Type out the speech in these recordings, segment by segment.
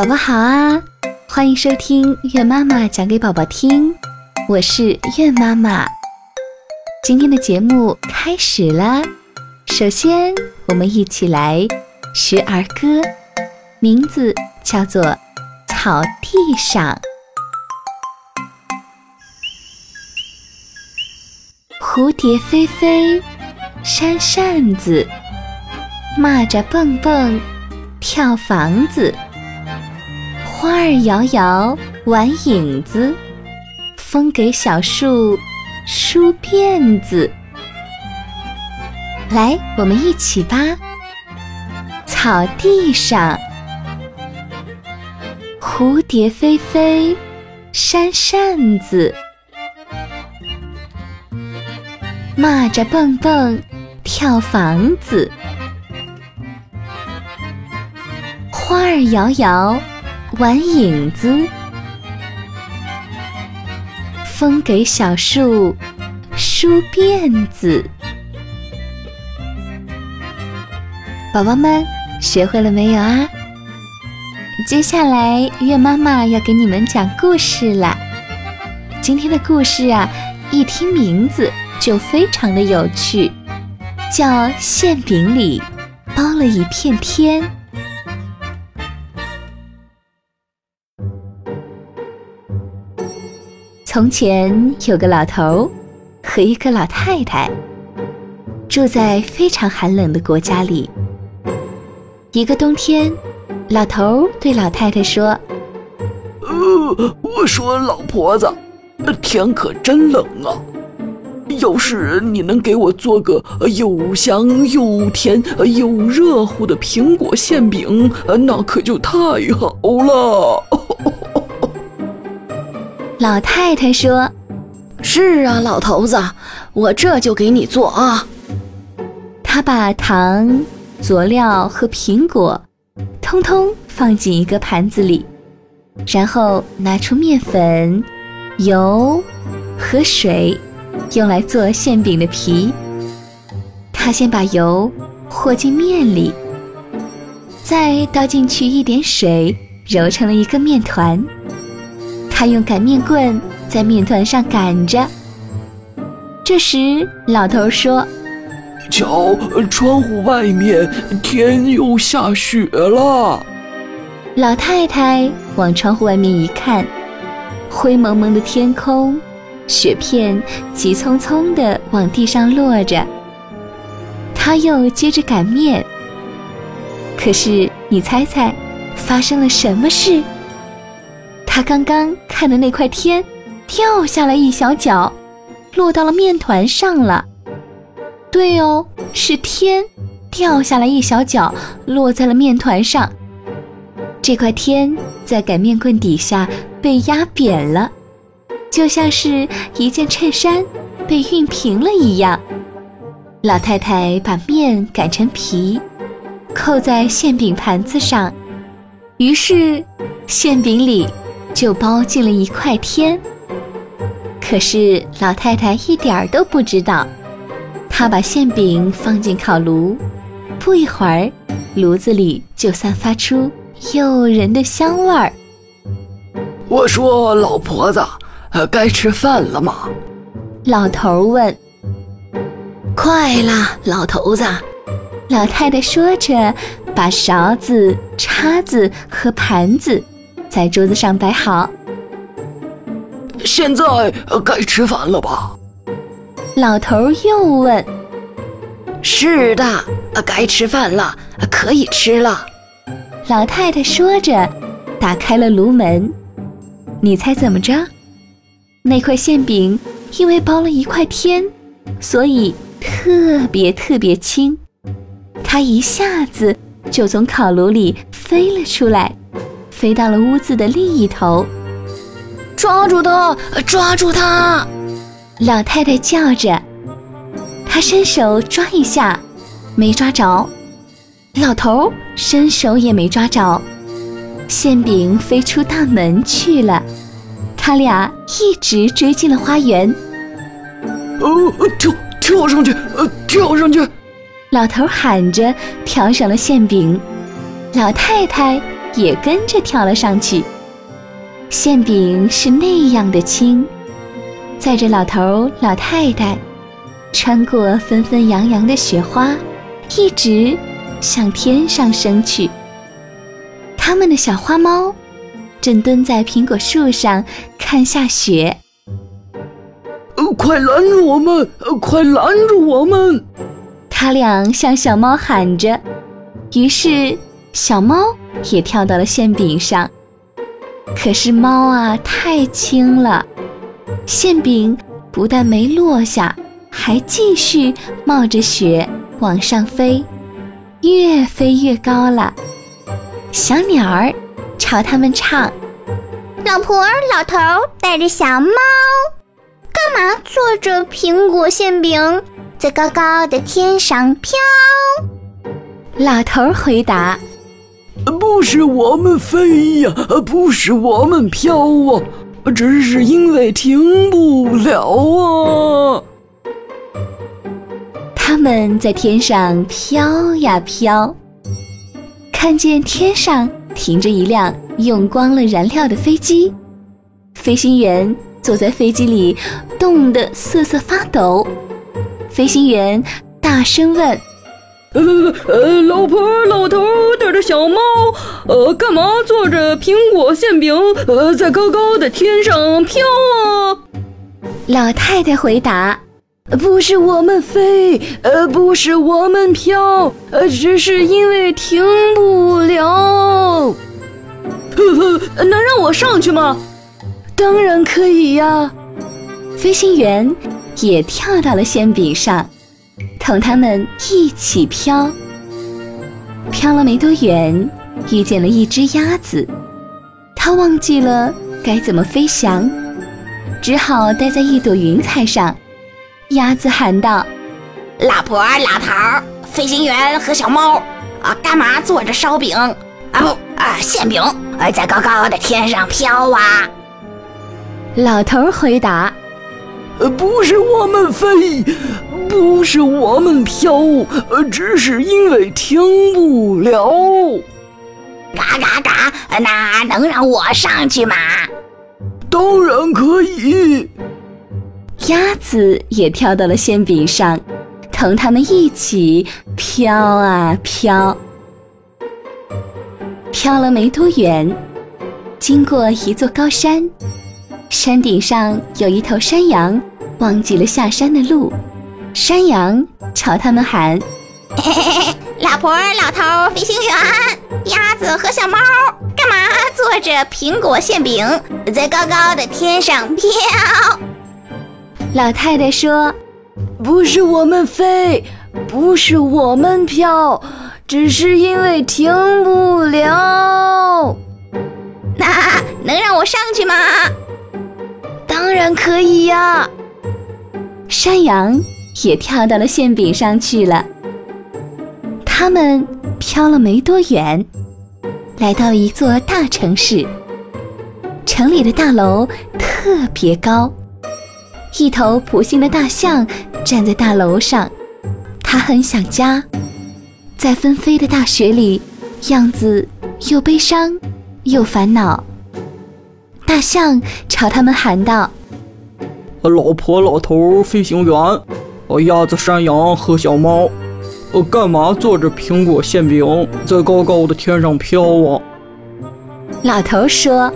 宝宝好啊，欢迎收听月妈妈讲给宝宝听，我是月妈妈。今天的节目开始啦，首先我们一起来学儿歌，名字叫做《草地上》。蝴蝶飞飞，扇扇子，蚂蚱蹦蹦，跳房子。花儿摇摇，玩影子；风给小树梳辫子。来，我们一起吧。草地上，蝴蝶飞飞，扇扇子；蚂蚱蹦蹦，跳房子；花儿摇摇。玩影子，风给小树梳辫子。宝宝们学会了没有啊？接下来月妈妈要给你们讲故事了。今天的故事啊，一听名字就非常的有趣，叫《馅饼里包了一片天》。从前有个老头和一个老太太，住在非常寒冷的国家里。一个冬天，老头对老太太说：“呃，我说老婆子，天可真冷啊！要是你能给我做个又香又甜又热乎的苹果馅饼，那可就太好了。”老太太说：“是啊，老头子，我这就给你做啊。”他把糖、佐料和苹果通通放进一个盘子里，然后拿出面粉、油和水，用来做馅饼的皮。他先把油和进面里，再倒进去一点水，揉成了一个面团。他用擀面棍在面团上擀着。这时，老头说：“瞧，窗户外面天又下雪了。”老太太往窗户外面一看，灰蒙蒙的天空，雪片急匆匆地往地上落着。他又接着擀面。可是，你猜猜，发生了什么事？他刚刚看的那块天，掉下来一小角，落到了面团上了。对哦，是天掉下来一小角，落在了面团上。这块天在擀面棍底下被压扁了，就像是一件衬衫被熨平了一样。老太太把面擀成皮，扣在馅饼盘子上，于是馅饼里。就包进了一块天，可是老太太一点儿都不知道。她把馅饼放进烤炉，不一会儿，炉子里就散发出诱人的香味儿。我说：“老婆子，呃该吃饭了吗？”老头问。“快了，老头子。”老太太说着，把勺子、叉子和盘子。在桌子上摆好。现在该吃饭了吧？老头又问。是的，该吃饭了，可以吃了。老太太说着，打开了炉门。你猜怎么着？那块馅饼因为包了一块天，所以特别特别轻，它一下子就从烤炉里飞了出来。飞到了屋子的另一头，抓住他！抓住他！老太太叫着，她伸手抓一下，没抓着；老头伸手也没抓着，馅饼飞出大门去了。他俩一直追进了花园。哦，跳跳上去！呃，跳上去！老头喊着，跳上了馅饼。老太太。也跟着跳了上去。馅饼是那样的轻，载着老头老太太，穿过纷纷扬扬的雪花，一直向天上升去。他们的小花猫正蹲在苹果树上看下雪。呃，快拦住我们！呃，快拦住我们！他俩向小猫喊着，于是小猫也跳到了馅饼上。可是猫啊，太轻了，馅饼不但没落下，还继续冒着雪往上飞，越飞越高了。小鸟儿朝他们唱：“老婆儿老头儿带着小猫，干嘛坐着苹果馅饼在高高的天上飘？”老头儿回答。不是我们飞呀，不是我们飘啊，只是因为停不了啊。他们在天上飘呀飘，看见天上停着一辆用光了燃料的飞机，飞行员坐在飞机里，冻得瑟瑟发抖。飞行员大声问。呃呃，老婆老头带着小猫，呃，干嘛坐着苹果馅饼，呃，在高高的天上飘啊？老太太回答：“不是我们飞，呃，不是我们飘，呃，只是因为停不了。呵呵能让我上去吗？当然可以呀。”飞行员也跳到了馅饼上。同他们一起飘，飘了没多远，遇见了一只鸭子。它忘记了该怎么飞翔，只好待在一朵云彩上。鸭子喊道：“老婆老头，飞行员和小猫，啊，干嘛坐着烧饼啊不啊馅饼，在高高的天上飘啊？”老头回答。不是我们飞，不是我们飘，只是因为停不了。嘎嘎嘎，那能让我上去吗？当然可以。鸭子也跳到了馅饼上，同他们一起飘啊飘。飘了没多远，经过一座高山，山顶上有一头山羊。忘记了下山的路，山羊朝他们喊：“嘿嘿嘿，老婆、老头、飞行员、鸭子和小猫，干嘛坐着苹果馅饼在高高的天上飘？”老太太说：“不是我们飞，不是我们飘，只是因为停不了。”那能让我上去吗？当然可以呀。山羊也跳到了馅饼上去了。他们飘了没多远，来到一座大城市。城里的大楼特别高，一头普信的大象站在大楼上，它很想家，在纷飞的大雪里，样子又悲伤又烦恼。大象朝他们喊道。老婆、老头、飞行员，呃，鸭子、山羊和小猫，呃，干嘛坐着苹果馅饼在高高的天上飘啊？老头说：“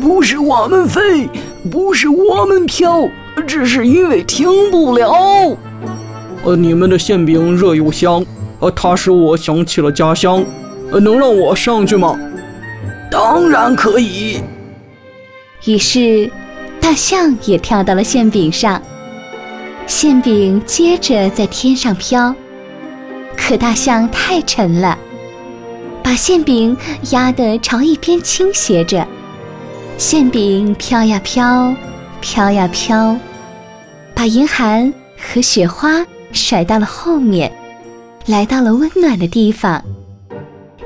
不是我们飞，不是我们飘，只是因为停不了。呃，你们的馅饼热又香，呃，它使我想起了家乡。呃，能让我上去吗？当然可以。于是。大象也跳到了馅饼上，馅饼接着在天上飘，可大象太沉了，把馅饼压得朝一边倾斜着。馅饼飘呀飘，飘呀飘，把严寒和雪花甩到了后面，来到了温暖的地方。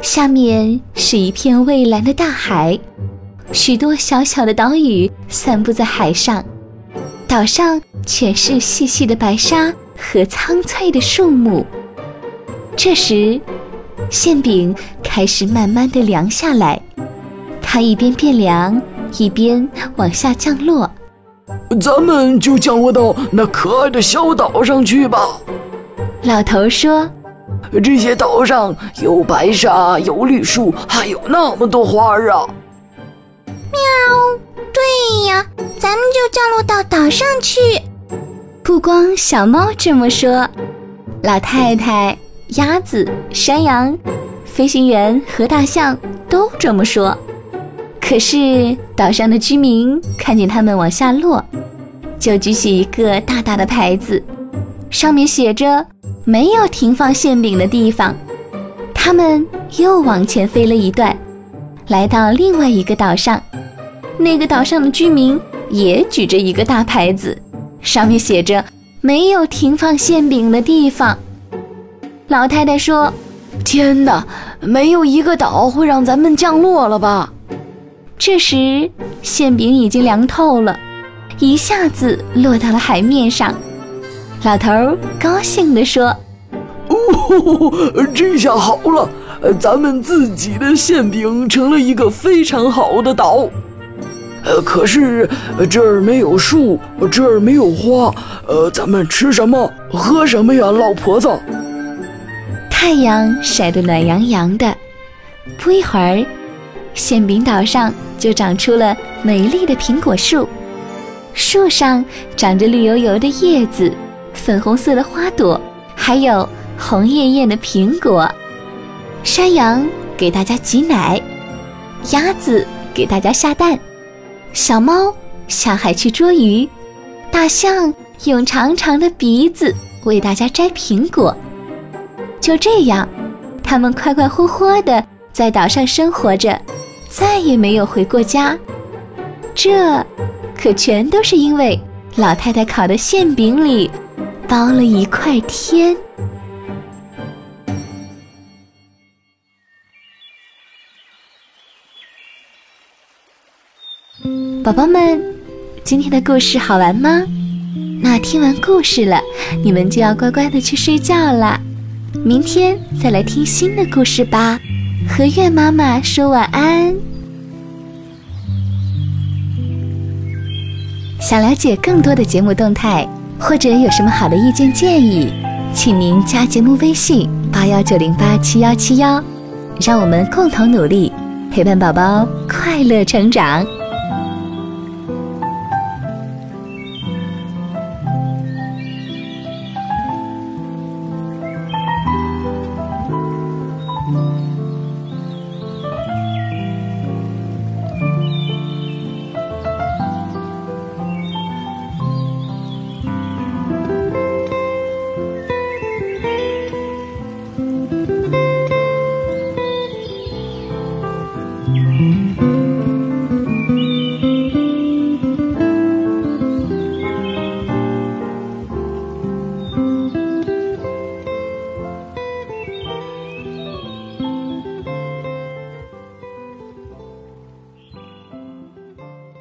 下面是一片蔚蓝的大海。许多小小的岛屿散布在海上，岛上全是细细的白沙和苍翠的树木。这时，馅饼开始慢慢的凉下来，它一边变凉，一边往下降落。咱们就降落到那可爱的小岛上去吧。老头说：“这些岛上有白沙，有绿树，还有那么多花儿啊！”喵，对呀，咱们就降落到岛上去。不光小猫这么说，老太太、鸭子、山羊、飞行员和大象都这么说。可是岛上的居民看见他们往下落，就举起一个大大的牌子，上面写着“没有停放馅饼的地方”。他们又往前飞了一段，来到另外一个岛上，那个岛上的居民也举着一个大牌子，上面写着“没有停放馅饼的地方”。老太太说：“天哪，没有一个岛会让咱们降落了吧？”这时，馅饼已经凉透了，一下子落到了海面上。老头高兴地说：“哦，这下好了，咱们自己的馅饼成了一个非常好的岛。呃，可是这儿没有树，这儿没有花，呃，咱们吃什么，喝什么呀，老婆子？”太阳晒得暖洋洋的，不一会儿，馅饼岛上。就长出了美丽的苹果树，树上长着绿油油的叶子，粉红色的花朵，还有红艳艳的苹果。山羊给大家挤奶，鸭子给大家下蛋，小猫下海去捉鱼，大象用长长的鼻子为大家摘苹果。就这样，它们快快活活的在岛上生活着。再也没有回过家，这可全都是因为老太太烤的馅饼里包了一块天。宝宝们，今天的故事好玩吗？那听完故事了，你们就要乖乖的去睡觉了，明天再来听新的故事吧。和月妈妈说晚安。想了解更多的节目动态，或者有什么好的意见建议，请您加节目微信八幺九零八七幺七幺，让我们共同努力，陪伴宝宝快乐成长。